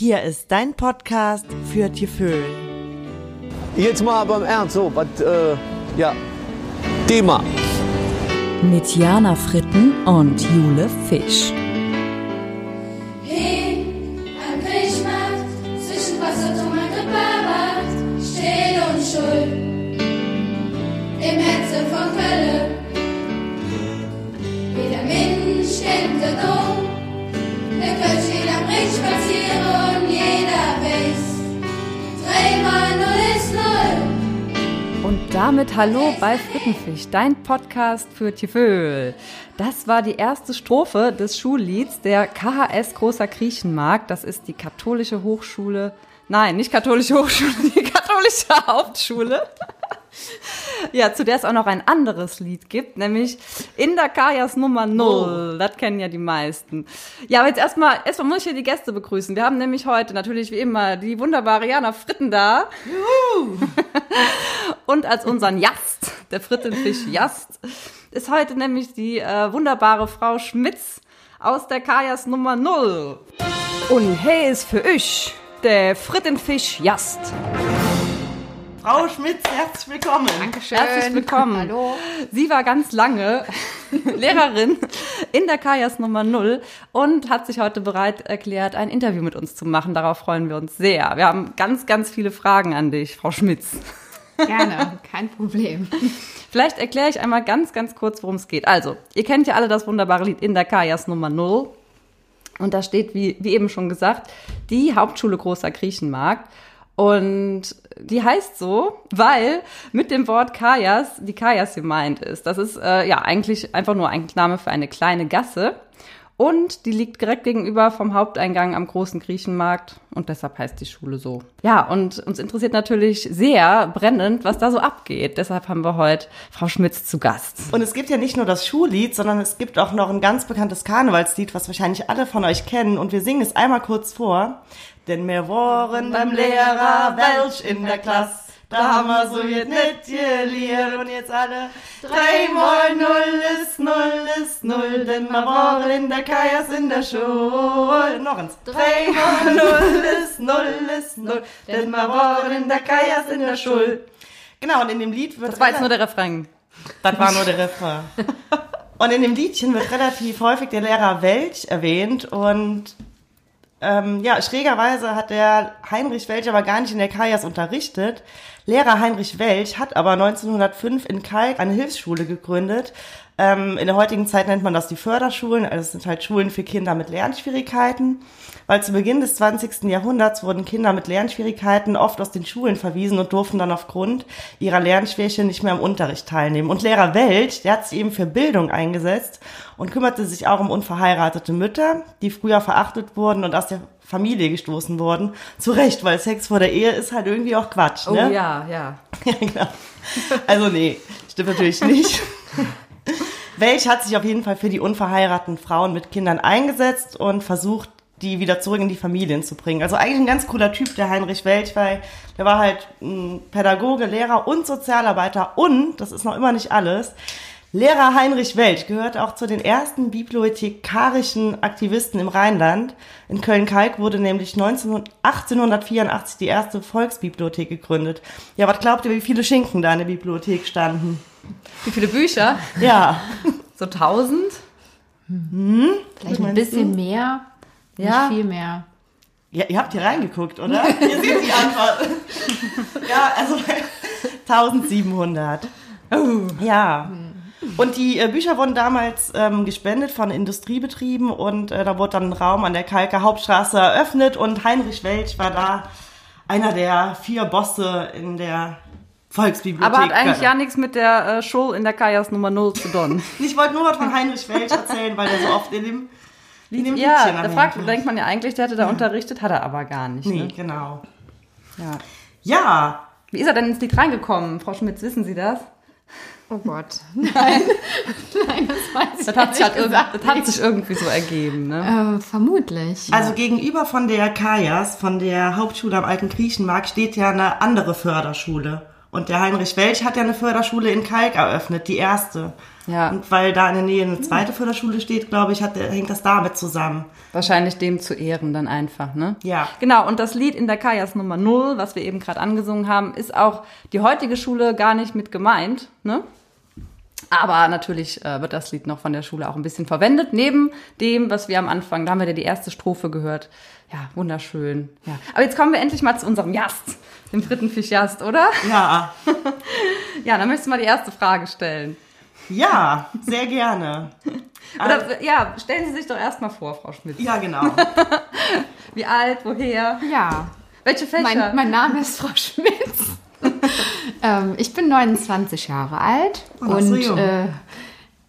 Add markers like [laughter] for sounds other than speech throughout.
Hier ist dein Podcast für Tieföhn. Jetzt mal aber im Ernst, so, was, äh, ja, Thema. Mit Jana Fritten und Jule Fisch. Damit hallo bei Frittenfisch, dein Podcast für Tieföhl. Das war die erste Strophe des Schullieds der KHS Großer Griechenmarkt. Das ist die katholische Hochschule. Nein, nicht katholische Hochschule, [laughs] die katholische Hauptschule. [laughs] Ja, zu der es auch noch ein anderes Lied gibt, nämlich In der Kajas Nummer Null. Das kennen ja die meisten. Ja, aber jetzt erstmal, erstmal muss ich hier die Gäste begrüßen. Wir haben nämlich heute natürlich wie immer die wunderbare Jana Fritten da. [laughs] Und als unseren Jast, der Frittenfisch Jast, ist heute nämlich die äh, wunderbare Frau Schmitz aus der Kajas Nummer Null. Und hey ist für euch der Frittenfisch Jast. Frau Schmitz, herzlich willkommen. Dankeschön. Herzlich willkommen. Hallo. Sie war ganz lange [laughs] Lehrerin in der Kajas Nummer Null und hat sich heute bereit erklärt, ein Interview mit uns zu machen. Darauf freuen wir uns sehr. Wir haben ganz, ganz viele Fragen an dich, Frau Schmitz. Gerne, kein Problem. Vielleicht erkläre ich einmal ganz, ganz kurz, worum es geht. Also, ihr kennt ja alle das wunderbare Lied in der Kajas Nummer Null. Und da steht, wie, wie eben schon gesagt, die Hauptschule Großer Griechenmarkt. Und die heißt so, weil mit dem Wort Kajas die Kajas gemeint ist. Das ist äh, ja eigentlich einfach nur ein Name für eine kleine Gasse. Und die liegt direkt gegenüber vom Haupteingang am großen Griechenmarkt. Und deshalb heißt die Schule so. Ja, und uns interessiert natürlich sehr brennend, was da so abgeht. Deshalb haben wir heute Frau Schmitz zu Gast. Und es gibt ja nicht nur das Schullied, sondern es gibt auch noch ein ganz bekanntes Karnevalslied, was wahrscheinlich alle von euch kennen. Und wir singen es einmal kurz vor. Denn wir waren beim Lehrer Welsch in der Klasse. Da haben wir so jetzt nicht gelehrt und jetzt alle drei mal null ist null ist null, denn wir waren in der Kajas in der Schule. Noch eins. Drei mal null ist null ist null, denn wir waren in der Kajas in der Schule. Genau, und in dem Lied wird Das war jetzt nur der Refrain. das war nur der Refrain. [laughs] Und in dem Liedchen wird relativ häufig der Lehrer Welch erwähnt und ähm, ja, schrägerweise hat der Heinrich Welch aber gar nicht in der Kajas unterrichtet. Lehrer Heinrich Welch hat aber 1905 in Kalk eine Hilfsschule gegründet. Ähm, in der heutigen Zeit nennt man das die Förderschulen, also es sind halt Schulen für Kinder mit Lernschwierigkeiten. Weil zu Beginn des 20. Jahrhunderts wurden Kinder mit Lernschwierigkeiten oft aus den Schulen verwiesen und durften dann aufgrund ihrer Lernschwäche nicht mehr am Unterricht teilnehmen. Und Lehrer Welch, der hat sich eben für Bildung eingesetzt und kümmerte sich auch um unverheiratete Mütter, die früher verachtet wurden und aus der Familie gestoßen wurden. Zu Recht, weil Sex vor der Ehe ist halt irgendwie auch Quatsch, Oh ne? ja, ja. [laughs] Ja, genau. Also nee, stimmt natürlich nicht. Welch hat sich auf jeden Fall für die unverheirateten Frauen mit Kindern eingesetzt und versucht, die wieder zurück in die Familien zu bringen. Also eigentlich ein ganz cooler Typ, der Heinrich Welch, weil der war halt ein Pädagoge, Lehrer und Sozialarbeiter und, das ist noch immer nicht alles, Lehrer Heinrich Welch gehört auch zu den ersten bibliothekarischen Aktivisten im Rheinland. In Köln-Kalk wurde nämlich 19, 1884 die erste Volksbibliothek gegründet. Ja, was glaubt ihr, wie viele Schinken da in der Bibliothek standen? Wie viele Bücher? Ja, [laughs] So tausend? Vielleicht ein bisschen mehr, Ja. nicht viel mehr. Ja, ihr habt hier reingeguckt, oder? [laughs] Ihr seht die Antwort. [laughs] ja, also 1700. Ja. Und die äh, Bücher wurden damals ähm, gespendet von Industriebetrieben und äh, da wurde dann ein Raum an der Kalker Hauptstraße eröffnet und Heinrich Welch war da einer der vier Bosse in der Volksbibliothek. Aber hat eigentlich ja nichts mit der äh, Show in der Kajas Nummer 0 zu tun. [laughs] Ich wollte nur was von Heinrich Welch erzählen, weil der so oft in dem, in dem ja, Liedchen da fragt, denkt man ja eigentlich, der hätte da unterrichtet, hat er aber gar nicht. Nee, Ne? genau. Ja. Ja, Wie ist er denn ins Lied reingekommen? Frau Schmitz, wissen Sie das? Oh Gott. [laughs] Nein. Nein, das weiß ich Das hat, sich, halt gesagt das hat sich irgendwie so ergeben, ne? Äh, vermutlich. Also gegenüber von der Kajas, von der Hauptschule am Alten Griechenmarkt, steht ja eine andere Förderschule. Und der Heinrich Welch hat ja eine Förderschule in Kalk eröffnet, die erste. Ja. Und weil da in der Nähe eine zweite Förderschule steht, glaube ich, hat, der- hängt das damit zusammen. Wahrscheinlich dem zu Ehren dann einfach, ne? Ja. Genau, und das Lied in der Kajas Nummer 0, was wir eben gerade angesungen haben, ist auch die heutige Schule gar nicht mit gemeint, ne? Aber natürlich äh, wird das Lied noch von der Schule auch ein bisschen verwendet, neben dem, was wir am Anfang, da haben wir ja die erste Strophe gehört. Ja, wunderschön. Ja. Aber jetzt kommen wir endlich mal zu unserem Jast, dem Frittenfisch-Jast, oder? Ja, [laughs] Ja, dann möchtest du mal die erste Frage stellen. ja, sehr gerne. [laughs] Oder, ja, stellen Sie sich doch erstmal vor, Frau Schmidt. Ja, genau. [laughs] Wie alt, woher, Ja, welche Fächer? mein, mein Name ist Frau Schmitz. [laughs] ähm, ich bin 29 Jahre alt Oh, so und jung. äh,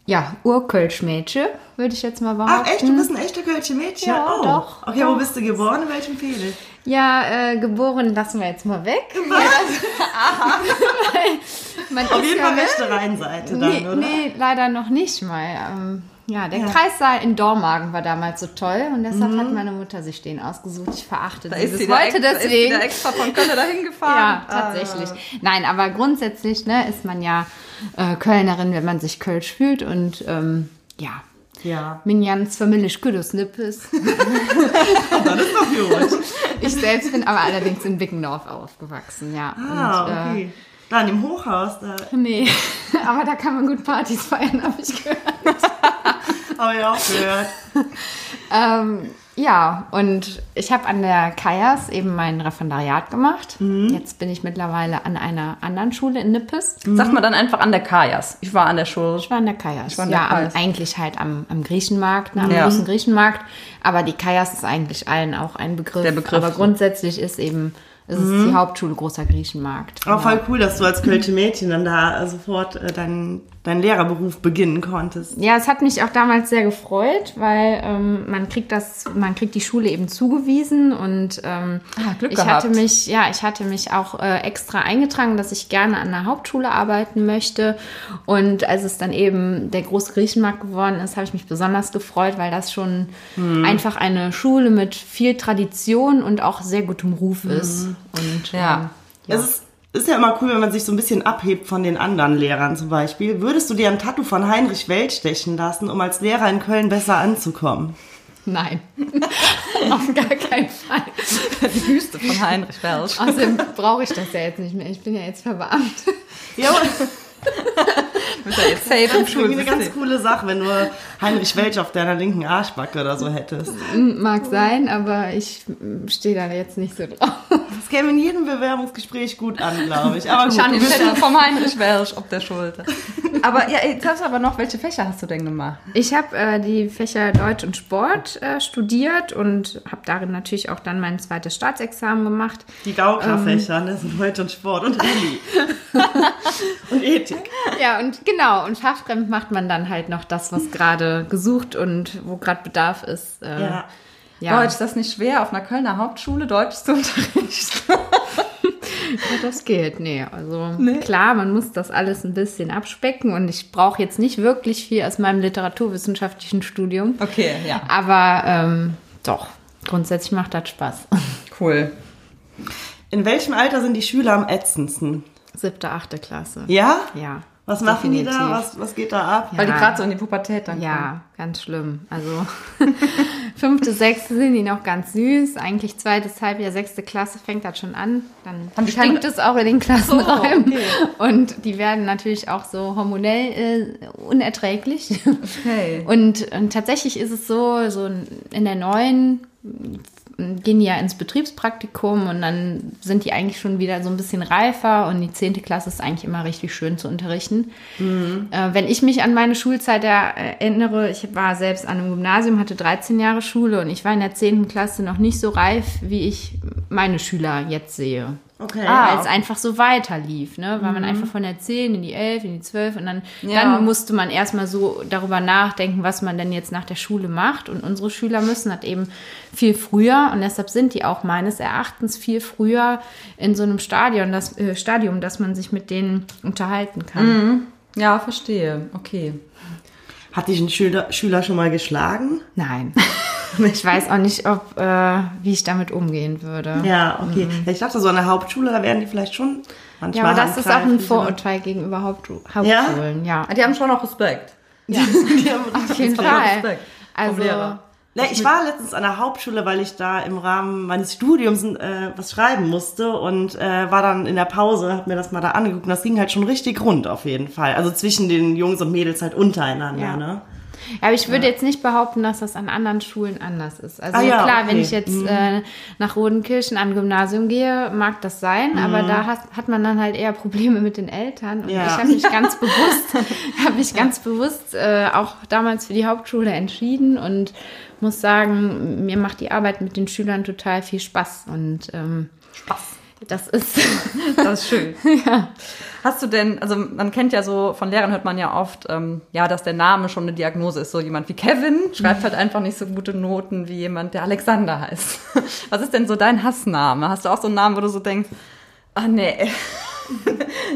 ja, Urkölsch-Mädchen, würde ich jetzt mal behaupten. Ach echt, du bist ein echter Kölsche Mädchen? Ja, oh. doch, Okay, wo doch. bist du geboren? In welchem Fehde? Ja, äh, geboren lassen wir jetzt mal weg. [laughs] [laughs] Man Auf jeden Fall rechte Rheinseite dann, Nee, oder? nee, leider noch nicht mal. Ähm, ja, der Ja. Kreissaal in Dormagen war damals so toll und deshalb hat meine Mutter sich den ausgesucht. Ich verachte Da sie ist bis heute extra, ist sie deswegen. da extra von Köln dahin gefahren. Ja, tatsächlich. Nein, aber grundsätzlich ne, ist man ja äh, Kölnerin, wenn man sich Kölsch fühlt und ähm, ja. Ja, Min Jans Familie Sküdus Nippes. [laughs] das ist doch gut. Ich selbst bin aber allerdings in Wickendorf aufgewachsen, ja. Ah, und, äh, okay. Da in dem Hochhaus, da Nee, [laughs] aber da kann man gut Partys feiern, habe ich gehört. Habe ich auch gehört. [laughs] Ähm, ja, und ich habe an der Kajas eben mein Referendariat gemacht. Jetzt bin ich mittlerweile an einer anderen Schule in Nippes. Sagt man dann einfach an der Kajas. Ich war an der Schule. Ich war an der Kajas. an der ja, Kajas. Am, eigentlich halt am, am Griechenmarkt, ne, am Ja. großen Griechenmarkt. Aber die Kajas ist eigentlich allen auch ein Begriff. Der Begriff. Aber grundsätzlich ist eben ist es die Hauptschule großer Griechenmarkt. Aber Genau. voll cool, dass du als Kölsche Mädchen dann da sofort äh, deinen deinen Lehrerberuf beginnen konntest. Ja, es hat mich auch damals sehr gefreut, weil ähm, man kriegt das, man kriegt die Schule eben zugewiesen und ähm, Ah, Glück ich gehabt. hatte mich, ja, ich hatte mich auch äh, extra eingetragen, dass ich gerne an der Hauptschule arbeiten möchte. Und als es dann eben der große Griechenmarkt geworden ist, habe ich mich besonders gefreut, weil das schon Mhm. einfach eine Schule mit viel Tradition und auch sehr gutem Ruf ist. Und Ja. ähm, ja. Es ist, ist ja immer cool, wenn man sich so ein bisschen abhebt von den anderen Lehrern zum Beispiel. Würdest du dir ein Tattoo von Heinrich Welch stechen lassen, um als Lehrer in Köln besser anzukommen? Nein, [laughs] auf gar keinen Fall. Die Büste von Heinrich Welsch. Außerdem brauche ich das ja jetzt nicht mehr. Ich bin ja jetzt verbeamtet. Ja, aber [laughs] safe im das ist irgendwie eine ganz coole Sache, wenn du Heinrich Welch auf deiner linken Arschbacke oder so hättest. Mag sein, aber ich stehe da jetzt nicht so drauf. Das käme in jedem Bewerbungsgespräch gut an, glaube ich. Aber gut, bist Tattoo ja, vom Heinrich Welsch auf der Schulter. Aber ja, jetzt hast du aber noch, welche Fächer hast du denn gemacht? Ich habe äh, die Fächer Deutsch und Sport äh, studiert und habe darin natürlich auch dann mein zweites Staatsexamen gemacht. die Gauklerfächer, ne, sind heute und Sport und Rallye. [laughs] und Ethik. Ja, und genau, und fachfremd macht man dann halt noch das, was gerade gesucht und wo gerade Bedarf ist. Äh, Ja. ja. Deutsch, ist das nicht schwer, auf einer Kölner Hauptschule Deutsch zu [laughs] unterrichten? Ja, das geht, nee. Also klar, man muss das alles ein bisschen abspecken und ich brauche jetzt nicht wirklich viel aus meinem literaturwissenschaftlichen Studium. Okay, ja. Aber ähm, doch, grundsätzlich macht das Spaß. [laughs] Cool. In welchem Alter sind die Schüler am ätzendsten? Siebte, achte Klasse. Ja? Ja. Was machen die da? Was, was geht da ab? Weil die Ja. gerade so in die Pubertät dann kommen. Ja, ganz schlimm. Also [laughs] fünfte, sechste sind die noch ganz süß. Eigentlich zweites Halbjahr, sechste Klasse fängt das schon an. Dann stinkt es auch in den Klassenräumen. Oh, okay. Und die werden natürlich auch so hormonell äh, unerträglich. Okay. Und, und tatsächlich ist es so, so in der neuen gehen die ja ins Betriebspraktikum und dann sind die eigentlich schon wieder so ein bisschen reifer und die zehnte Klasse ist eigentlich immer richtig schön zu unterrichten. Äh, wenn ich mich an meine Schulzeit er- erinnere, ich war selbst an einem Gymnasium, hatte 13 Jahre Schule und ich war in der zehnten Klasse noch nicht so reif, wie ich meine Schüler jetzt sehe. Okay. Weil es einfach so weiter lief, ne? Weil man einfach von der 10 in die 11, in die 12 und dann, Ja. dann musste man erstmal so darüber nachdenken, was man denn jetzt nach der Schule macht. Und unsere Schüler müssen das eben viel früher und deshalb sind die auch meines Erachtens viel früher in so einem Stadion, das, äh, Stadium, dass man sich mit denen unterhalten kann. Ja, verstehe. Okay. Hat dich ein Schüler, Schüler schon mal geschlagen? Nein. [laughs] [laughs] ich weiß auch nicht, ob, äh, wie ich damit umgehen würde. Ja, okay. Ja, ich dachte, so an der Hauptschule, da werden die vielleicht schon Ja, manchmal aber das ist auch ein Vorurteil gegenüber Haupt Hauptschulen, ja. Die haben schon auch Respekt. oder? [laughs] Die haben [laughs] Auf jeden Ja, Fall. Respekt Also. Na, ich war letztens an der Hauptschule, weil ich da im Rahmen meines Studiums äh, was schreiben musste und äh, war dann in der Pause, hab mir das mal da angeguckt und das ging halt schon richtig rund auf jeden Fall. Also zwischen den Jungs und Mädels halt untereinander, Ja. ne? Ja, aber ich würde jetzt nicht behaupten, dass das an anderen Schulen anders ist. Also Ah ja, klar, wenn okay. ich jetzt äh, nach Rodenkirchen an Gymnasium gehe, mag das sein, aber da hat, hat man dann halt eher Probleme mit den Eltern. Und Ja. ich habe mich ganz [laughs] bewusst, habe mich ganz bewusst äh, auch damals für die Hauptschule entschieden und muss sagen, mir macht die Arbeit mit den Schülern total viel Spaß und ähm, Spaß. Das ist [laughs] Das ist schön. [laughs] Hast du denn, also man kennt ja so, von Lehrern hört man ja oft, ähm, ja, dass der Name schon eine Diagnose ist. So jemand wie Kevin schreibt halt einfach nicht so gute Noten wie jemand, der Alexander heißt. [laughs] Was ist denn so dein Hassname? Hast du auch so einen Namen, wo du so denkst, ah nee,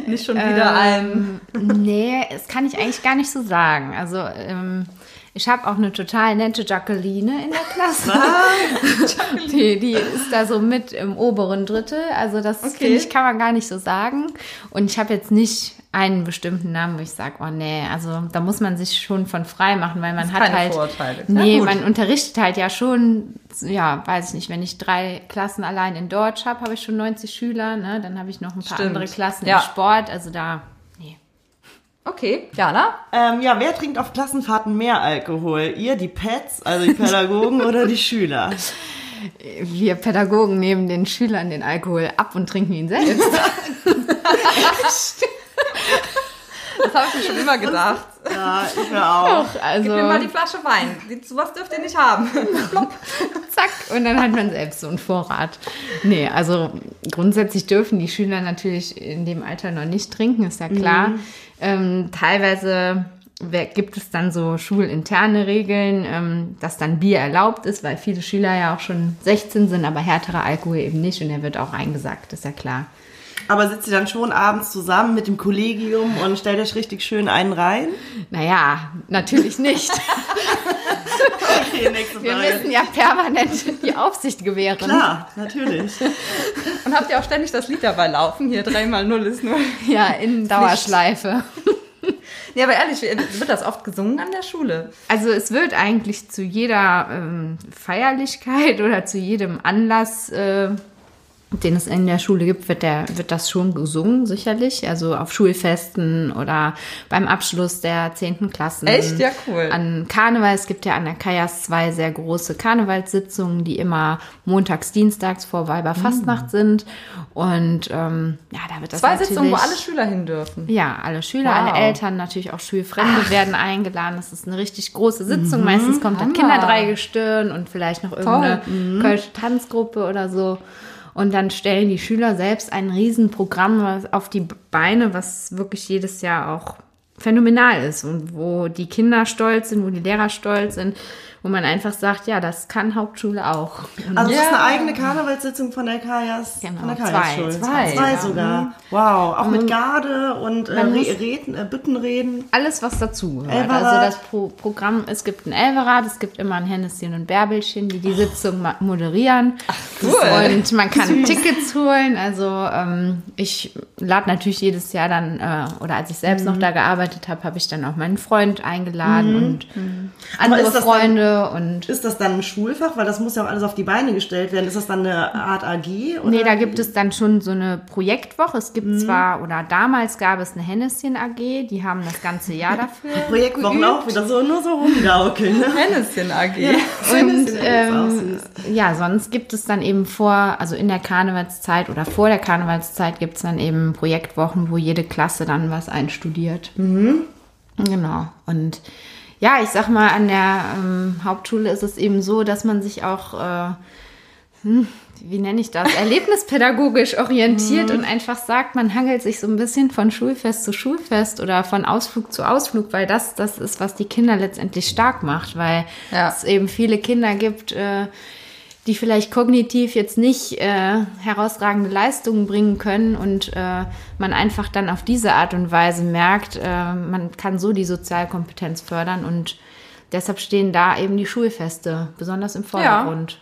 nicht schon wieder ein. Nee, das kann ich eigentlich gar nicht so sagen. Also, ähm, ich habe auch eine total nette Jacqueline in der Klasse. [laughs] [laughs] die, die ist da so mit im oberen Drittel. Also, das Okay. finde ich, kann man gar nicht so sagen. Und ich habe jetzt nicht einen bestimmten Namen, wo ich sage, oh nee, also da muss man sich schon von frei machen, weil man hat halt. Vorurteile. Nee, man unterrichtet halt ja schon, ja, weiß ich nicht, wenn ich drei Klassen allein in Deutsch habe, habe ich schon 90 Schüler, ne? Dann habe ich noch ein paar Stimmt. andere Klassen Ja. im Sport. Also da. Okay, Jana? Ähm, ja, wer trinkt auf Klassenfahrten mehr Alkohol? Ihr, die Pets, also die Pädagogen oder die Schüler? Wir Pädagogen nehmen den Schülern den Alkohol ab und trinken ihn selbst. [laughs] Das habe ich mir schon immer gedacht. Ja, ich mir auch. Also, Gib mir mal die Flasche Wein. Sowas dürft ihr nicht haben. Zack, und dann hat man selbst so einen Vorrat. Nee, also grundsätzlich dürfen die Schüler natürlich in dem Alter noch nicht trinken, ist ja klar. Ähm, teilweise gibt es dann so schulinterne Regeln, ähm, dass dann Bier erlaubt ist, weil viele Schüler ja auch schon 16 sind, aber härterer Alkohol eben nicht und der wird auch eingesagt, ist ja klar. Aber sitzt ihr dann schon abends zusammen mit dem Kollegium und stellt euch richtig schön einen rein? Naja, natürlich nicht. [laughs] Okay, nächste Wir Frage. müssen ja permanent die Aufsicht gewähren. Klar, natürlich. Und habt ihr auch ständig das Lied dabei laufen? Hier, 3 mal 0 ist 0. Ja, in Dauerschleife. Ja, aber ehrlich, wird das oft gesungen an der Schule? Also es wird eigentlich zu jeder ähm, Feierlichkeit oder zu jedem Anlass, äh, den es in der Schule gibt, wird, der, wird das schon gesungen, sicherlich. Also auf Schulfesten oder beim Abschluss der 10. Klassen. Echt? Ja, cool. An Karneval, es gibt ja an der Kajas zwei sehr große Karnevalssitzungen, die immer montags, dienstags vor Weiberfastnacht sind. Und ähm, ja, da wird das Zwei. Sitzungen, wo alle Schüler hin dürfen. Ja, alle Schüler, Wow. alle Eltern, natürlich auch Schulfremde werden eingeladen. Das ist eine richtig große Sitzung. Meistens kommt dann. Kinderdreigestirn und vielleicht noch irgendeine kölsche Tanzgruppe oder so. Und dann stellen die Schüler selbst ein Riesenprogramm auf die Beine, was wirklich jedes Jahr auch phänomenal ist und wo die Kinder stolz sind, wo die Lehrer stolz sind, wo man einfach sagt, ja, das kann Hauptschule auch. Und Also das ist Ja. eine eigene Karnevalssitzung von der Kajas, Genau, von der zwei, Kajas-Schule. zwei zwei sogar. sogar. Wow, auch mit Garde und äh, Reden, äh, Büttenreden. alles, was dazugehört. Elverrad. Also das Pro Programm, es gibt ein Elverrad, es gibt immer ein Henneschen und Bärbelchen, die die Sitzung ma- moderieren. cool. Und man kann Tickets holen. Also ähm, ich lade natürlich jedes Jahr dann, äh, oder als ich selbst Mhm. noch da gearbeitet habe, habe ich dann auch meinen Freund eingeladen und Aber andere ist und Ist das dann ein Schulfach? Weil das muss ja auch alles auf die Beine gestellt werden. Ist das dann eine Art AG? Oder? Nee, da gibt es dann schon so eine Projektwoche. Es Mhm. gibt zwar, oder damals gab es eine Henneschen AG, die haben das ganze Jahr dafür. [laughs] Projektwochen geübt. auch wieder so, nur so rumgaukeln. Ne? [laughs] Henneschen AG. Und ähm, ja, sonst gibt es dann eben vor, also in der Karnevalszeit oder vor der Karnevalszeit gibt es dann eben Projektwochen, wo jede Klasse dann was einstudiert. Genau. Und ja, ich sag mal, an der ähm, Hauptschule ist es eben so, dass man sich auch, äh, hm, wie nenne ich das, [laughs] erlebnispädagogisch orientiert und einfach sagt, man hangelt sich so ein bisschen von Schulfest zu Schulfest oder von Ausflug zu Ausflug, weil das das ist, was die Kinder letztendlich stark macht, weil Ja. es eben viele Kinder gibt, äh, die vielleicht kognitiv jetzt nicht äh, herausragende Leistungen bringen können und äh, man einfach dann auf diese Art und Weise merkt, äh, man kann so die Sozialkompetenz fördern und deshalb stehen da eben die Schulfeste besonders im Vordergrund.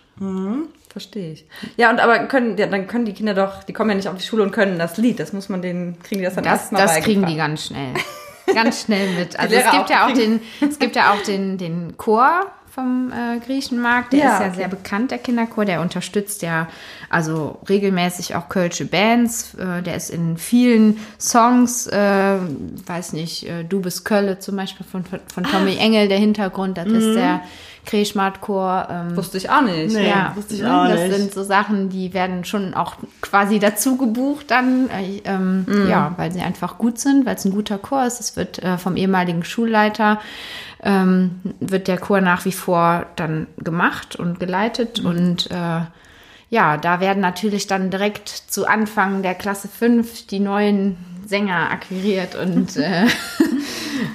Verstehe ich. Ja, und aber können, ja, dann können die Kinder doch, die kommen ja nicht auf die Schule und können das Lied. Das muss man denen, kriegen die das dann Das, erstmal das kriegen die ganz schnell. [laughs] Ganz schnell mit. Also es gibt auch, ja auch den, es gibt ja auch den, den Chor vom äh, Griechenmarkt. Der Ja, ist ja okay. sehr bekannt, der Kinderchor. Der unterstützt ja also regelmäßig auch kölsche Bands. Äh, der ist in vielen Songs, äh, weiß nicht, äh, Du bist Kölle zum Beispiel von, von, von Tommy Engel, der Hintergrund. Das ist der Griechenmarkt-Chor. Ähm, Wusste ich auch nicht. Nee. ja, wusste ich auch das nicht. sind so Sachen, die werden schon auch quasi dazu gebucht dann, äh, ähm, ja, weil sie einfach gut sind, weil es ein guter Chor ist. Es wird äh, vom ehemaligen Schulleiter ähm, wird der Chor nach wie vor dann gemacht und geleitet und äh, ja, da werden natürlich dann direkt zu Anfang der Klasse 5 die neuen Sänger akquiriert und [laughs] äh,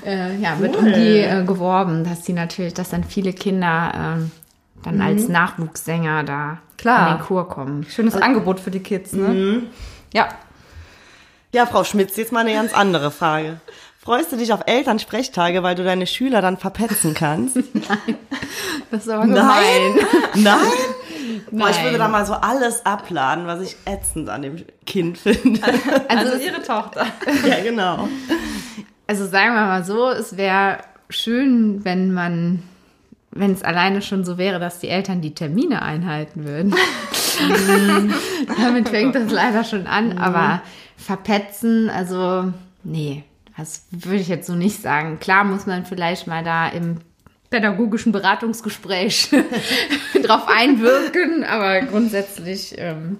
äh, ja, wird um die äh, geworben, dass die natürlich, dass dann viele Kinder ähm, dann als Nachwuchssänger da Klar. in den Chor kommen. Schönes Angebot für die Kids, ne? Ja. Ja, Frau Schmitz, jetzt mal eine ganz andere Frage. Freust du dich auf Elternsprechtage, weil du deine Schüler dann verpetzen kannst? [laughs] Das ist aber gemein. [laughs] Nein? Boah, ich Nein. würde da mal so alles abladen, was ich ätzend an dem Kind finde. Also, [laughs] es- ihre Tochter. ja, genau. Also sagen wir mal so, es wäre schön, wenn man, wenn es alleine schon so wäre, dass die Eltern die Termine einhalten würden. Damit fängt das leider schon an, aber verpetzen, also nee, das würde ich jetzt so nicht sagen. Klar muss man vielleicht mal da im pädagogischen Beratungsgespräch [laughs] drauf einwirken, aber grundsätzlich, ähm,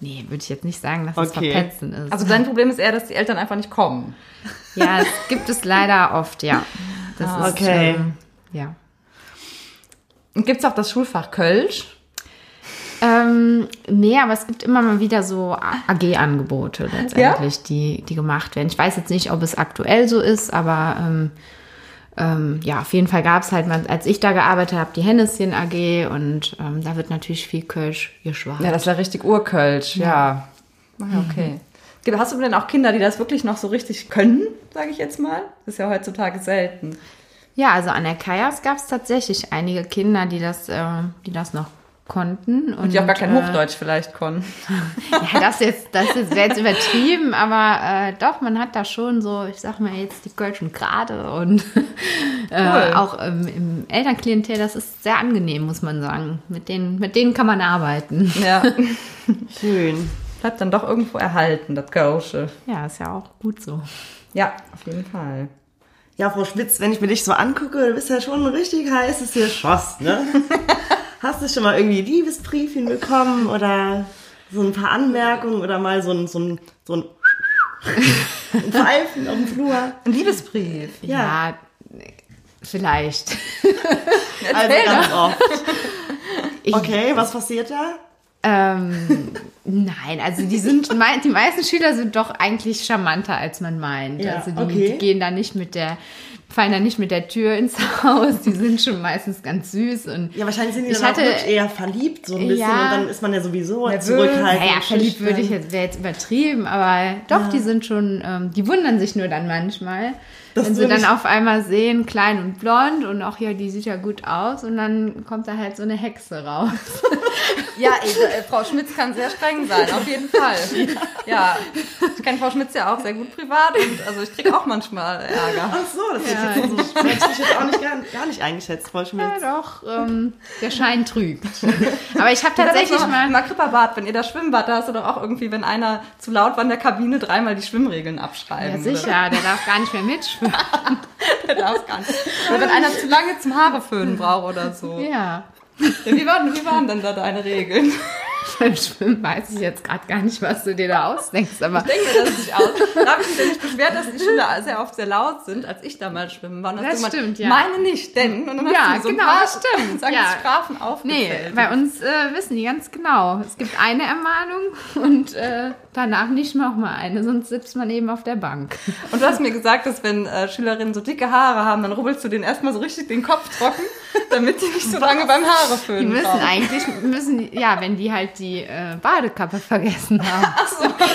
nee, würde ich jetzt nicht sagen, dass es Okay. verpetzen ist. Also dein Problem ist eher, dass die Eltern einfach nicht kommen. Ja, es gibt es leider oft, ja. Das ist, okay. ähm, ja. Und gibt's auch das Schulfach Kölsch? Ähm, nee, aber es gibt immer mal wieder so AG-Angebote letztendlich, die, die gemacht werden. Ich weiß jetzt nicht, ob es aktuell so ist, aber ähm, ähm, ja, auf jeden Fall gab es halt mal, als ich da gearbeitet habe, die Hennesschen AG und ähm, da wird natürlich viel Kölsch geschwart. Ja, das wäre richtig Urkölsch, ja. Ah, okay. Gibt- Hast du denn auch Kinder, die das wirklich noch so richtig können, sage ich jetzt mal? Das ist ja heutzutage selten. Ja, also an der Kajas gab es tatsächlich einige Kinder, die das, äh, die das noch konnten. Und, Und die auch gar kein äh, Hochdeutsch vielleicht konnten. [laughs] Ja, das jetzt, das jetzt wäre jetzt übertrieben, aber äh, doch, man hat da schon so, ich sag mal jetzt die Kölschen Gerade und [laughs] äh, Cool. auch ähm, im Elternklientel, das ist sehr angenehm, muss man sagen. Mit denen, mit denen kann man arbeiten. Ja. [laughs] Schön. Bleibt dann doch irgendwo erhalten, das Kölsche. Ja, ist ja auch gut so. Ja, auf jeden Fall. Ja, Frau Schmitz, wenn ich mir dich so angucke, du bist ja schon ein richtig heißes Geschoss, ne? Hast du schon mal irgendwie Liebesbriefchen bekommen oder so ein paar Anmerkungen oder mal so ein, so ein, so ein, [laughs] Pfeifen auf dem Flur? Ein Liebesbrief. Ja, vielleicht. Also ganz oft. Ich, Okay, was passiert da? Ähm, nein, also die sind, die meisten Schüler sind doch eigentlich charmanter, als man meint. Ja, also die, okay. die gehen da nicht mit der, fallen da nicht mit der Tür ins [laughs] Haus, die sind schon meistens ganz süß und Ja, wahrscheinlich sind die Ich dann hatte- auch eher verliebt so ein bisschen Ja. und dann ist man ja sowieso Nervös. zurückhaltend. naja, verliebt würde ich jetzt, wäre jetzt übertrieben, aber doch, die sind schon, ähm, die wundern sich nur dann manchmal, Das wenn sie dann ich- auf einmal sehen, klein und blond und auch ja, die sieht ja gut aus und dann kommt da halt so eine Hexe raus. Ja, ey, äh, Frau Schmitz kann sehr streng sein, auf jeden Fall. [laughs] Ja, ich kenne Frau Schmitz ja auch sehr gut privat und also ich kriege auch manchmal Ärger. Ach so, das hätte ich jetzt so, ich jetzt auch nicht, gar, gar nicht eingeschätzt, Frau Schmitz. Ja, doch, ähm, der Schein trügt. Aber ich habe Tatsächlich mal im Agrippa-Bad, wenn ihr das Schwimmbad, da hast du doch auch irgendwie, wenn einer zu laut war in der Kabine, dreimal die Schwimmregeln Ja, abschreiben. sicher, der darf gar nicht mehr mitschwimmen. Oder, [laughs] der darf gar nicht. oder wenn einer zu lange zum Haareföhnen braucht oder so. Ja. Ja, wie, waren, wie waren denn da deine Regeln? Beim Schwimmen weiß ich jetzt gerade gar nicht, was du dir da ausdenkst, aber Ich denke mir das nicht aus. Da habe ich mich nämlich beschwert, dass die Schüler sehr oft sehr laut sind, als ich damals schwimmen war. Und Das du stimmt, ja. Meine nicht, denn. Und dann Ja, hast du so ein genau, paar das stimmt, Sagen, ja. Strafen nee, aufgezählt. bei uns äh, wissen die ganz genau. Es gibt eine Ermahnung und äh, danach nicht noch mal eine, sonst sitzt man eben auf der Bank. Und du hast mir gesagt, dass wenn äh, Schülerinnen so dicke Haare haben, dann rubbelst du denen erstmal so richtig den Kopf trocken, [laughs] damit die nicht so lange beim Die Haareföhnen müssen brauchen. eigentlich, müssen, die- ja, wenn die halt die äh, Badekappe vergessen haben. [laughs]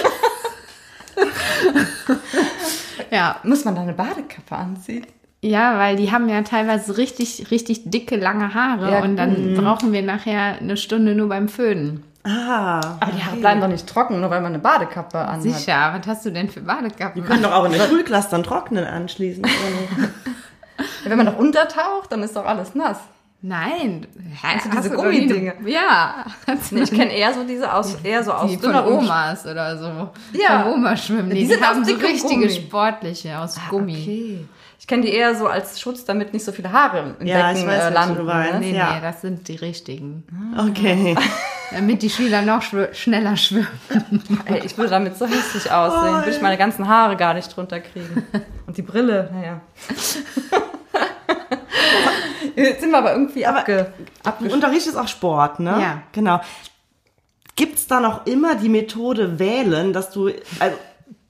[laughs] ja, Muss man da eine Badekappe anziehen? Ja, weil die haben ja teilweise richtig, richtig dicke, lange Haare Ja, und dann brauchen wir nachher eine Stunde nur beim Föhnen. Ah, Aber die Haare bleiben doch nicht trocken, nur weil man eine Badekappe anhat. Sicher, was hast du denn für Badekappen? wir können doch auch in der Schulklasse dann trocknen anschließend. Ja, Wenn man doch untertaucht, dann ist doch alles nass. Nein. Hä, du diese Gummidinge? Ja. Nee, ich kenne eher so diese aus, eher so aus die von Omas oder so. Ja. Von Oma schwimmen. Die die, sind aus haben so richtige Gummi. sportliche aus Gummi. Okay. Ich kenne die eher so als Schutz, damit nicht so viele Haare im Ja, Becken ich weiß, äh, landen. ne? Nee, Ja. nee, das sind die richtigen. Okay. Damit die Schüler noch schw schneller schwimmen. Ey, ich würde damit so hässlich aussehen. Würde ich meine ganzen Haare gar nicht drunter kriegen. Und die Brille, naja. Jetzt sind wir aber irgendwie abge, Du unterrichtest auch Sport, ne? Ja. Genau. Gibt's da noch immer die Methode wählen, dass du, also,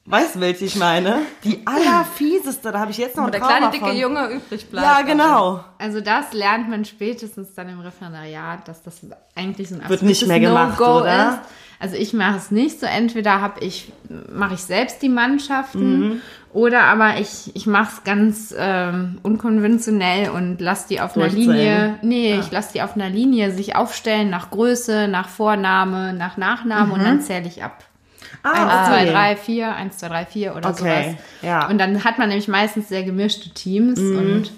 weißt du, welche ich meine? Die allerfieseste, da habe ich jetzt noch wo ein der Trauma kleine dicke von. Junge übrig bleibt. Ja, genau. Also das lernt man spätestens dann im Referendariat, dass das eigentlich so ein Wird nicht mehr gemacht, No-Go oder? ist. Also ich mache es nicht so. Entweder habe ich mache ich selbst die Mannschaften Mhm. oder aber ich ich mache es ganz ähm, unkonventionell und lass die auf einer. Linie. Nee, ich lasse die auf einer Linie sich aufstellen nach Größe, nach Vorname, nach Nachname und dann zähle ich ab. Ah, Eins, zwei, okay. drei, vier, eins, zwei, drei, vier oder Okay, sowas. ja. Und dann hat man nämlich meistens sehr gemischte Teams Mhm. und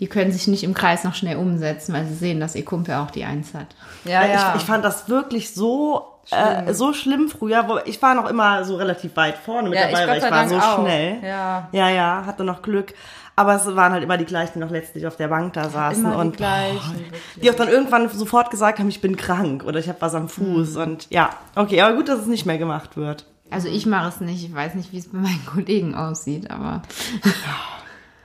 die können sich nicht im Kreis noch schnell umsetzen, weil sie sehen, dass ihr Kumpel auch die Eins hat. Ja, ja. Ich, ich fand das wirklich so schlimm, äh, so schlimm früher. Wo, ich war noch immer so relativ weit vorne mit Ja, ich dabei, weil ich war Dank so auch. schnell. Ja. ja, ja, hatte noch Glück. Aber es waren halt immer die gleichen, die noch letztlich auf der Bank da saßen. immer die und gleichen, die auch dann irgendwann sofort gesagt haben, ich bin krank oder ich habe was am Fuß. Mhm. Und ja, okay, aber gut, dass es nicht mehr gemacht wird. Also ich mache es nicht. Ich weiß nicht, wie es bei meinen [laughs] Kollegen aussieht, aber [laughs]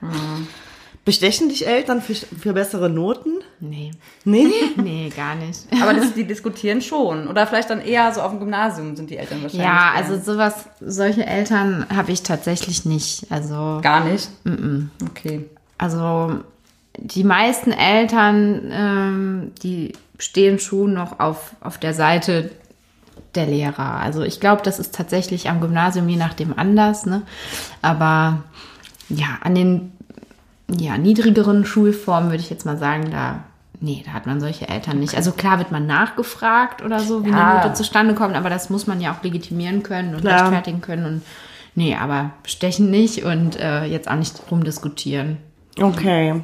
Bestechen dich Eltern für, für bessere Noten? nee, Nee? [laughs] nee, gar nicht. Aber das, die diskutieren schon. Oder vielleicht dann eher so auf dem Gymnasium sind die Eltern wahrscheinlich. Ja, eher. also sowas, solche Eltern habe ich tatsächlich nicht. Also Gar nicht? Okay. Also die meisten Eltern, ähm, die stehen schon noch auf, auf der Seite der Lehrer. Also ich glaube, das ist tatsächlich am Gymnasium je nachdem anders. Ne? Aber ja, an den ja, niedrigeren Schulformen würde ich jetzt mal sagen, da, nee, da hat man solche Eltern nicht. Also klar wird man nachgefragt oder so, wie Ja. eine Note zustande kommt, aber das muss man ja auch legitimieren können und Klar. rechtfertigen können. Und nee, aber bestechen nicht und äh, jetzt auch nicht rumdiskutieren. Okay.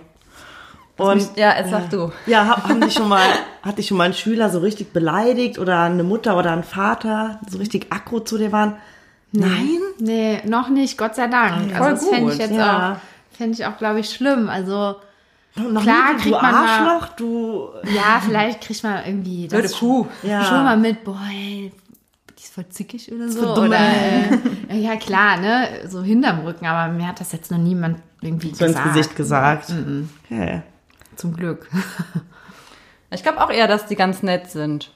Und Ja, jetzt sag du. ja, hab- haben dich schon mal, hat dich schon mal ein Schüler so richtig beleidigt oder eine Mutter oder ein Vater so richtig aggro zu dir waren? Nein? Nee, noch nicht, Gott sei Dank. Voll also das fände ich gut, jetzt ja. auch, fände ich auch, glaube ich, schlimm. Also Noch Klar nie, kriegt du man mal- Arschloch, du. ja, vielleicht kriegt man irgendwie [laughs] das Kuh. Ja. schon mal mit, boah, ey, die ist voll zickig oder so. Oder, äh, ja klar, ne, so hinterm Rücken, aber mir hat das jetzt noch niemand irgendwie So ins gesagt. Gesicht gesagt. Okay. Zum Glück. [laughs] Ich glaube auch eher, dass die ganz nett sind,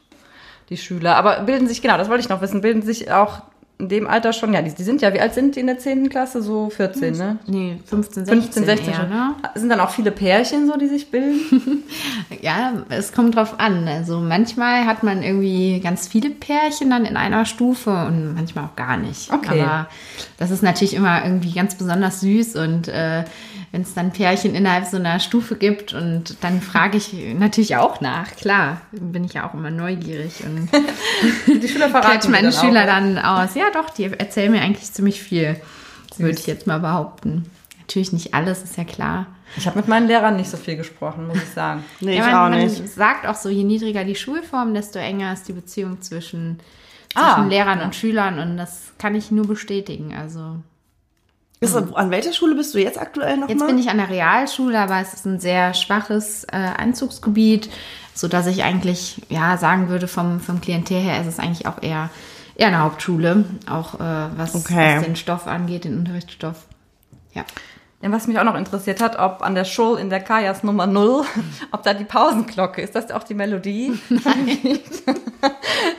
die Schüler. Aber bilden sich, genau, das wollte ich noch wissen, bilden sich auch in dem Alter schon, ja, die, die sind ja, wie alt sind die in der 10. Klasse? So 14, ne? Nee, 15, 16, 15, 16 eher, ne? Sind dann auch viele Pärchen so, die sich bilden? [laughs] Ja, es kommt drauf an. Also manchmal hat man irgendwie ganz viele Pärchen dann in einer Stufe und manchmal auch gar nicht. Okay. Aber das ist natürlich immer irgendwie ganz besonders süß und äh, wenn es dann Pärchen innerhalb so einer Stufe gibt und dann frage ich natürlich auch nach. Klar, bin ich ja auch immer neugierig und [laughs] Die Schüler verraten meine dann Schüler auch. dann aus. Ja, doch, die erzählen mir eigentlich ziemlich viel, würde ich jetzt mal behaupten. Natürlich nicht alles, ist ja klar. Ich habe mit meinen Lehrern nicht so viel gesprochen, muss ich sagen. [laughs] Nee, Ja, ich man, auch man nicht. sagt auch so, je niedriger die Schulform, desto enger ist die Beziehung zwischen, Ah, zwischen Lehrern und Schülern und das kann ich nur bestätigen. Also Bist du, an welcher Schule bist du jetzt aktuell noch jetzt mal? bin ich an der Realschule, aber es ist ein sehr schwaches äh, Einzugsgebiet, so dass ich eigentlich ja sagen würde vom vom Klientel her ist es eigentlich auch eher eher eine Hauptschule, auch äh, was, Okay. was den Stoff angeht, den Unterrichtsstoff. Ja. Ja, was mich auch noch interessiert hat, ob an der Schule in der Kajas Nummer 0, ob da die Pausenglocke, ist das auch die Melodie? [laughs] [laughs]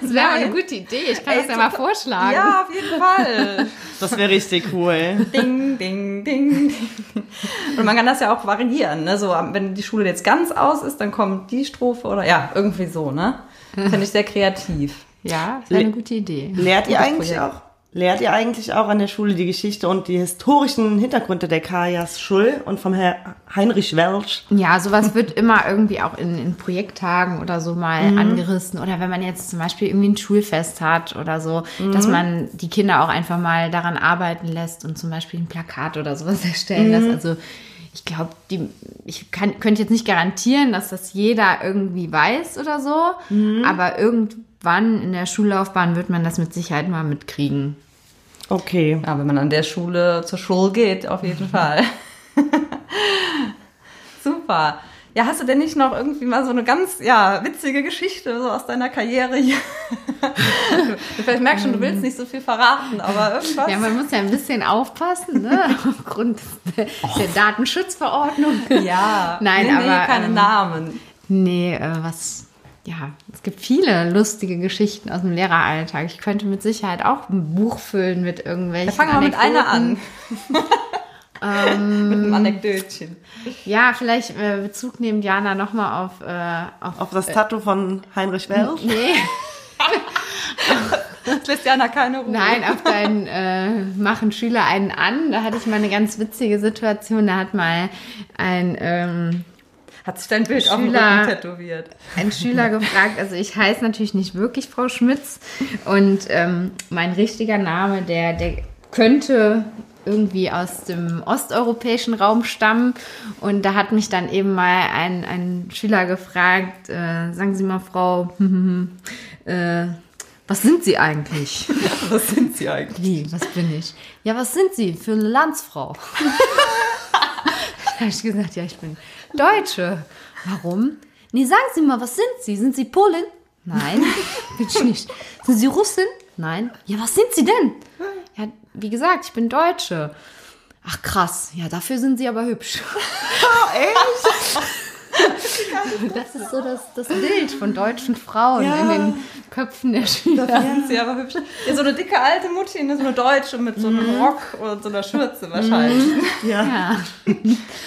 Das wäre eine gute Idee. Ich kann Ey, das ja mal vorschlagen. Ja, auf jeden Fall. Das wäre richtig cool. Ding, ding, ding, ding. Und man kann das ja auch variieren, ne? So, wenn die Schule jetzt ganz aus ist, dann kommt die Strophe oder ja, irgendwie so, ne? Finde ich sehr kreativ. Ja, das wäre eine gute Idee. Lehrt ihr eigentlich Projekt. auch Lehrt ihr eigentlich auch an der Schule die Geschichte und die historischen Hintergründe der Kajas Schul und vom Herr Heinrich Welsch? Ja, sowas wird immer irgendwie auch in, in Projekttagen oder so mal angerissen. Oder wenn man jetzt zum Beispiel irgendwie ein Schulfest hat oder so, dass man die Kinder auch einfach mal daran arbeiten lässt und zum Beispiel ein Plakat oder sowas erstellen lässt. Also ich glaube, die, ich kann, könnte jetzt nicht garantieren, dass das jeder irgendwie weiß oder so, aber irgendwann in der Schullaufbahn wird man das mit Sicherheit mal mitkriegen. Okay. Ja, wenn man an der Schule zur Schule geht, auf jeden Fall. [laughs] Super. Ja, hast du denn nicht noch irgendwie mal so eine ganz, ja, witzige Geschichte so aus deiner Karriere hier? [laughs] du, ich merke schon, du willst nicht so viel verraten, aber irgendwas. Ja, man muss ja ein bisschen aufpassen, ne? [laughs] aufgrund der, der Datenschutzverordnung. Ja, Nein, nee, nee, aber, keine ähm, Namen. Nee, äh, was. Ja, es gibt viele lustige Geschichten aus dem Lehreralltag. Ich könnte mit Sicherheit auch ein Buch füllen mit irgendwelchen. Wir fangen mal mit einer an. Anekdoten. [laughs] mit einem Anekdötchen. Ja, vielleicht äh, Bezug nehmen Jana nochmal auf, äh, auf. Auf das Tattoo von Heinrich Welsch? [laughs] Nee, [laughs] Das lässt Jana keine Ruhe. nein, auf dein äh, Machen Schüler einen an. Da hatte ich mal eine ganz witzige Situation. Da hat mal ein. Ähm, Hat sich dein Bild auf dem Schüler- Rücken tätowiert. ein Schüler gefragt, also ich heiße natürlich nicht wirklich Frau Schmitz und ähm, mein richtiger Name, der, der könnte irgendwie aus dem osteuropäischen Raum stammen und da hat mich dann eben mal ein, ein Schüler gefragt, äh, sagen Sie mal Frau, [laughs] äh, was sind Sie eigentlich? [laughs] Was sind sie eigentlich? Wie, was bin ich? Ja, was sind Sie für eine Landsfrau? [laughs] habe gesagt, ja, ich bin Deutsche. Warum? Nee, sagen Sie mal, was sind Sie? Sind Sie Polin? Nein, [laughs] bin ich nicht. Sind Sie Russin? Nein. Ja, was sind Sie denn? Ja, wie gesagt, ich bin Deutsche. Ach krass, ja, dafür sind Sie aber hübsch. [laughs] Das ist so das, das Bild von deutschen Frauen Ja. in den Köpfen der Schüler. Sind sie aber hübsch. Ja, so eine dicke alte Mutti, ne, so eine Deutsche mit so einem Rock und so einer Schürze wahrscheinlich. Ja. Ja.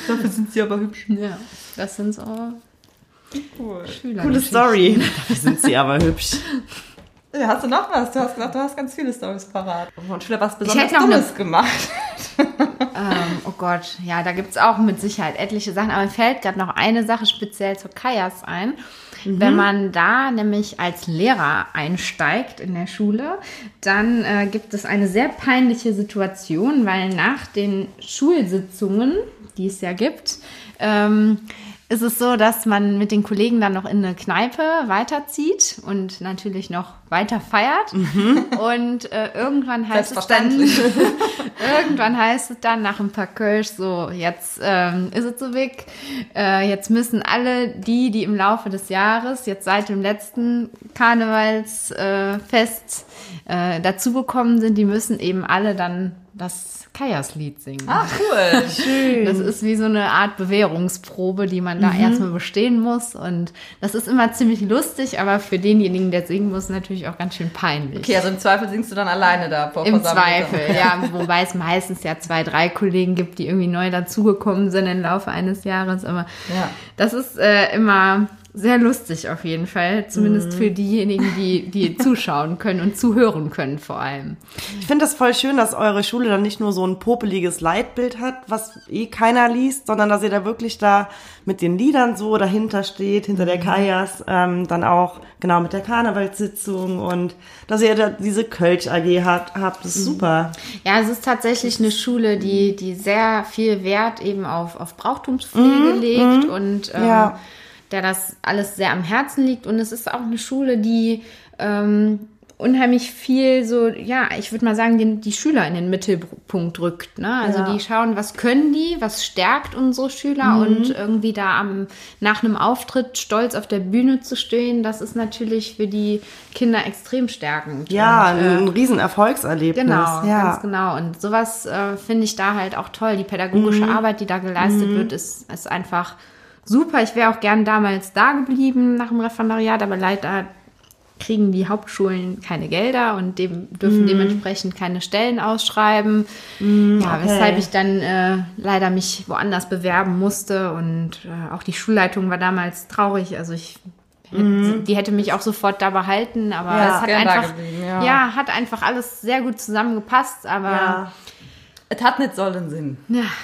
Dafür sind sie aber hübsch. Ja, das sind so Cool. Schüler. Coole Story. Dafür sind sie aber hübsch. Hast du noch was? Du hast gesagt, du hast ganz viele Storys parat. Und Schüler was besonders Dummes gemacht. Ähm, oh Gott, ja, da gibt es auch mit Sicherheit etliche Sachen, aber mir fällt gerade noch eine Sache speziell zur Kajas ein. Wenn man da nämlich als Lehrer einsteigt in der Schule, dann äh, gibt es eine sehr peinliche Situation, weil nach den Schulsitzungen, die es ja gibt, ähm, ist es so, dass man mit den Kollegen dann noch in eine Kneipe weiterzieht und natürlich noch weiter feiert. Und äh, irgendwann heißt es dann, [laughs] irgendwann heißt es dann nach ein paar Kölsch so, jetzt ähm, ist es so weg. Äh, jetzt müssen alle die, die im Laufe des Jahres, jetzt seit dem letzten Karnevalsfest Fest, äh, dazugekommen sind, die müssen eben alle dann das Kajaslied singen. Ah, cool. [laughs] Das ist wie so eine Art Bewährungsprobe, die man da erstmal bestehen muss. Und das ist immer ziemlich lustig, aber für denjenigen, der singen muss, natürlich auch ganz schön peinlich. Okay, also im Zweifel singst du dann alleine da vor Im. Zweifel, ja. [laughs] Wobei es meistens ja zwei, drei Kollegen gibt, die irgendwie neu dazugekommen sind im Laufe eines Jahres. Aber Ja. das ist äh, immer sehr lustig auf jeden Fall. Zumindest für diejenigen, die, die [laughs] zuschauen können und zuhören können vor allem. Ich finde das voll schön, dass eure Schule dann nicht nur so ein popeliges Leitbild hat, was eh keiner liest, sondern dass ihr da wirklich da mit den Liedern so dahinter steht, hinter der Kajas, ähm, dann auch genau mit der Karnevalssitzung und dass ihr da diese Kölsch AG habt, habt, das ist super. Ja, es ist tatsächlich eine Schule, die, die sehr viel Wert eben auf, auf Brauchtumspflege legt und ähm, Ja. Der das alles sehr am Herzen liegt. Und es ist auch eine Schule, die ähm, unheimlich viel so, ja, ich würde mal sagen, den, die Schüler in den Mittelpunkt rückt. Ne? Also Ja. die schauen, was können die, was stärkt unsere Schüler und irgendwie da am, nach einem Auftritt stolz auf der Bühne zu stehen, das ist natürlich für die Kinder extrem stärkend. Ja, Und, äh, ein riesen Erfolgserlebnis. Genau, ja. ganz genau. Und sowas äh, finde ich da halt auch toll. Die pädagogische Arbeit, die da geleistet wird, ist, ist einfach super. Ich wäre auch gern damals da geblieben nach dem Referendariat, aber leider kriegen die Hauptschulen keine Gelder und dem, dürfen dementsprechend keine Stellen ausschreiben. ja, okay. weshalb ich dann äh, leider mich woanders bewerben musste und äh, auch die Schulleitung war damals traurig. Also ich hätte, die hätte mich auch sofort da behalten, aber Ja, es hat einfach ja. ja. hat einfach alles sehr gut zusammengepasst, aber Ja. Es hat nicht sollen Sinn.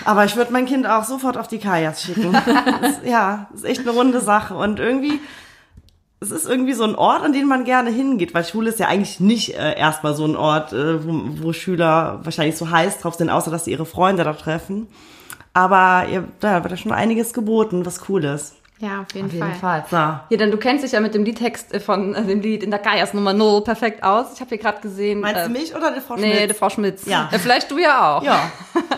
Aber ich würde mein Kind auch sofort auf die Kajas schicken. [laughs] das, ja, das ist echt eine runde Sache. Und irgendwie, es ist irgendwie so ein Ort, an den man gerne hingeht, weil Schule ist ja eigentlich nicht äh, erstmal so ein Ort, äh, wo, wo Schüler wahrscheinlich so heiß drauf sind, außer dass sie ihre Freunde da treffen. Aber ihr, da wird ja schon einiges geboten, was cool ist. Ja, auf jeden, Auf jeden Fall. Fall. So. Hier, denn du kennst dich ja mit dem Liedtext äh, von äh, dem Lied in der Kajas Nummer 0 perfekt aus. Ich habe hier gerade gesehen. Meinst äh, du mich oder die Frau Schmidt? Nee, die Frau Schmitz. Ja. Äh, vielleicht du ja auch. Ja. [laughs]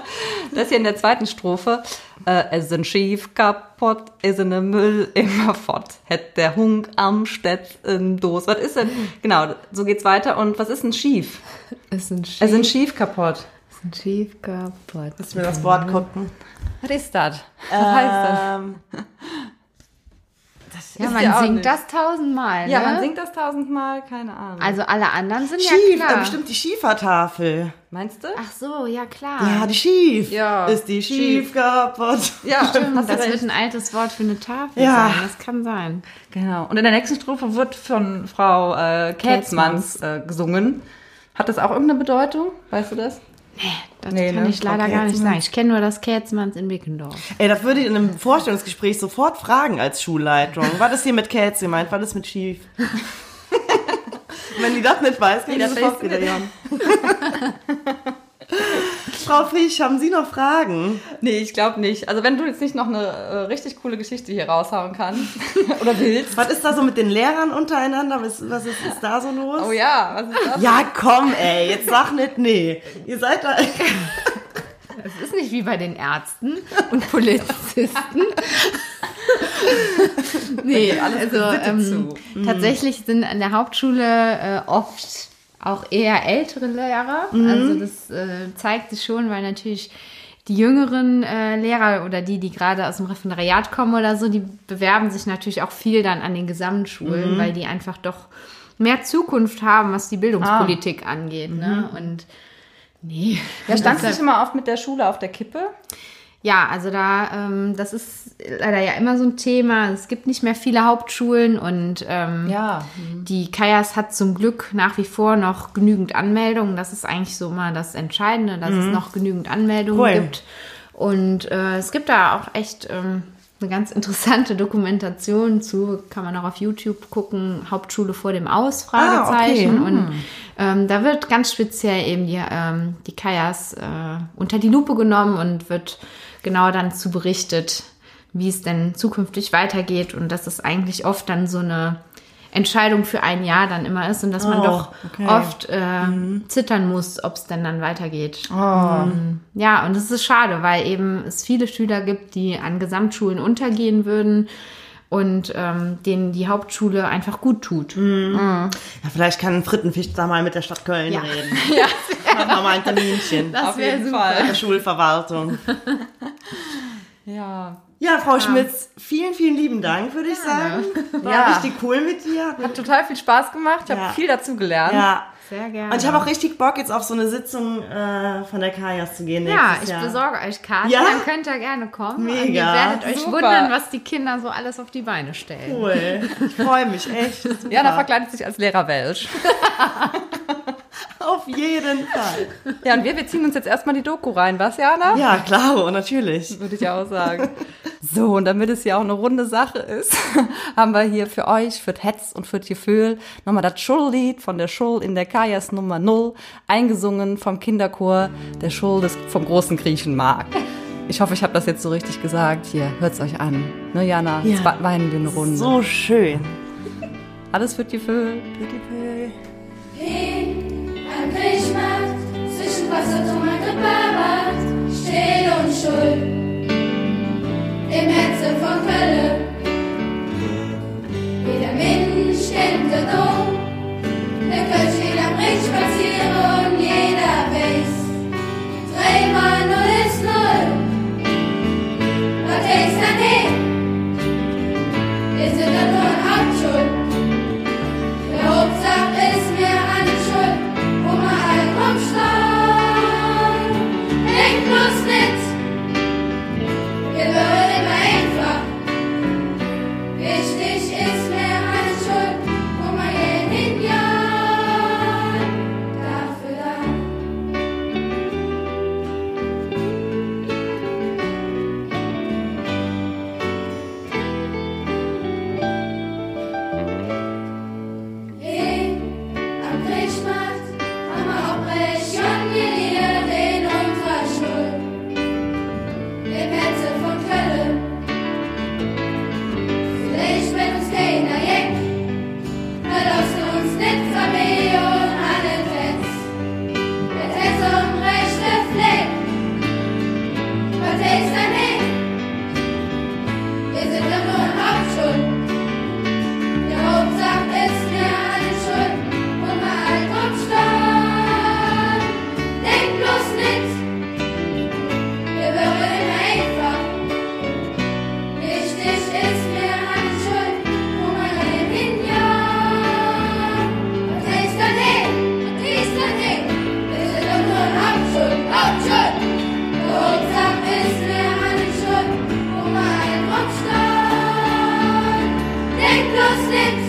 Das ist hier in der zweiten Strophe. Äh, es sind schief kaputt, ist in den Müll immer fort. Hätt der Hunk am Stett in Dos. Was ist denn? Genau, so geht's weiter. Und was ist denn schief? Ist ein Schief, Es sind schief kaputt. ist ein Schief kaputt. Lass mir das Wort gucken. Was ist das? Was heißt das? [laughs] Ähm, Ja, ist man ja auch singt nicht. das tausendmal, Ja, ne? man singt das tausendmal, keine Ahnung. Also alle anderen sind schief, ja äh, klar. bestimmt die Schiefertafel. Meinst du? Ach so, ja klar. Ja, die schief. Ja, Ist die schief, schief. kaputt. ja, [laughs] Stimmt, das recht. wird ein altes Wort für eine Tafel Ja. sein. Das kann sein. Genau. Und in der nächsten Strophe wird von Frau äh, Kätzmanns äh, gesungen. Hat das auch irgendeine Bedeutung? Weißt du das? Das Nee, kann ne? ich leider gar nicht sagen. Ich kenne nur das Kätzmanns in Bickendorf. Ey, das würde ich in einem Vorstellungsgespräch sofort fragen als Schulleitung. War das hier mit Kätz gemeint? War das mit schief? [laughs] Wenn die das nicht weiß, kann Nee, ich das sofort wieder hören. [laughs] Frau Fisch, haben Sie noch Fragen? Nee, ich glaube nicht. Also wenn du jetzt nicht noch eine äh, richtig coole Geschichte hier raushauen kannst [laughs] oder willst. Was ist da so mit den Lehrern untereinander? Was, was ist, ist da so los? Oh ja, was ist das? Ja, komm, ey, jetzt sag nicht nee. Ihr seid da. Es ist nicht wie bei den Ärzten und Polizisten. [laughs] nee, also ähm, tatsächlich sind an der Hauptschule äh, oft auch eher ältere Lehrer. Also das äh, zeigt sich schon, weil natürlich die jüngeren äh, Lehrer oder die, die gerade aus dem Referendariat kommen oder so, die bewerben sich natürlich auch viel dann an den Gesamtschulen, weil die einfach doch mehr Zukunft haben, was die Bildungspolitik angeht. Ne? Und nee. Ja, standst du deshalb- nicht immer oft mit der Schule auf der Kippe? Ja, also da, ähm, das ist leider ja immer so ein Thema. Es gibt nicht mehr viele Hauptschulen und ähm, Ja. die Kajas hat zum Glück nach wie vor noch genügend Anmeldungen. Das ist eigentlich so mal das Entscheidende, dass es noch genügend Anmeldungen Cool. gibt. Und äh, es gibt da auch echt ähm, eine ganz interessante Dokumentation zu, kann man auch auf YouTube gucken, Hauptschule vor dem Aus, Fragezeichen. Ah, okay. Und ähm, da wird ganz speziell eben die, ähm, die Kajas äh, unter die Lupe genommen und wird genau dann zu berichtet, wie es denn zukünftig weitergeht und dass es eigentlich oft dann so eine Entscheidung für ein Jahr dann immer ist und dass man Oh, doch okay. oft äh, zittern muss, ob es denn dann weitergeht. Ähm, ja, und es ist schade, weil eben es viele Schüler gibt, die an Gesamtschulen untergehen würden und ähm, denen die Hauptschule einfach gut tut. Ja, vielleicht kann Frittenfisch da mal mit der Stadt Köln Ja. reden. [laughs] Ja. Machen wir mal ein Terminchen. Das Auf wäre jeden super. Fall. Der Schulverwaltung. [laughs] Ja. Ja, Frau Schmitz, vielen, vielen lieben Dank, würde ich sagen. War Ja. richtig cool mit dir. Hat total viel Spaß gemacht. Ich habe Ja. viel dazu gelernt. Ja. Sehr gerne. Und ich habe auch richtig Bock, jetzt auf so eine Sitzung äh, von der Kajas zu gehen. ja, ich Jahr. besorge euch Karten, Ja? dann könnt ihr gerne kommen. Mega. Und ihr werdet euch Super. wundern, was die Kinder so alles auf die Beine stellen. Cool. Ich freue mich echt. [laughs] Jana verkleidet sich als Lehrer Welsch. [laughs] Auf jeden Fall. Ja, und wir, wir ziehen uns jetzt erstmal die Doku rein, was, Jana? Ja, klar, natürlich. Würde ich auch sagen. So, und damit es ja auch eine runde Sache ist, [laughs] haben wir hier für euch, für Hetz und für Gefühl, nochmal das Schullied von der Schul in der Kajas Nummer 0, eingesungen vom Kinderchor der Schul des, vom großen Griechenmarkt. Ich hoffe, ich habe das jetzt so richtig gesagt. Hier, hört's euch an. Ne, Jana? Ja. Jetzt weinen wir eine Runde. So schön. Alles für Gefühl. Ein Griechmarkt zwischen Wasserturm und Reparat, still und schuld im Herzen von Hölle. Jeder Mensch kennt den Dom, der Kölsch geht am Ring spazieren und jeder weiß, dreimal null ist null. Was ist denn Let's.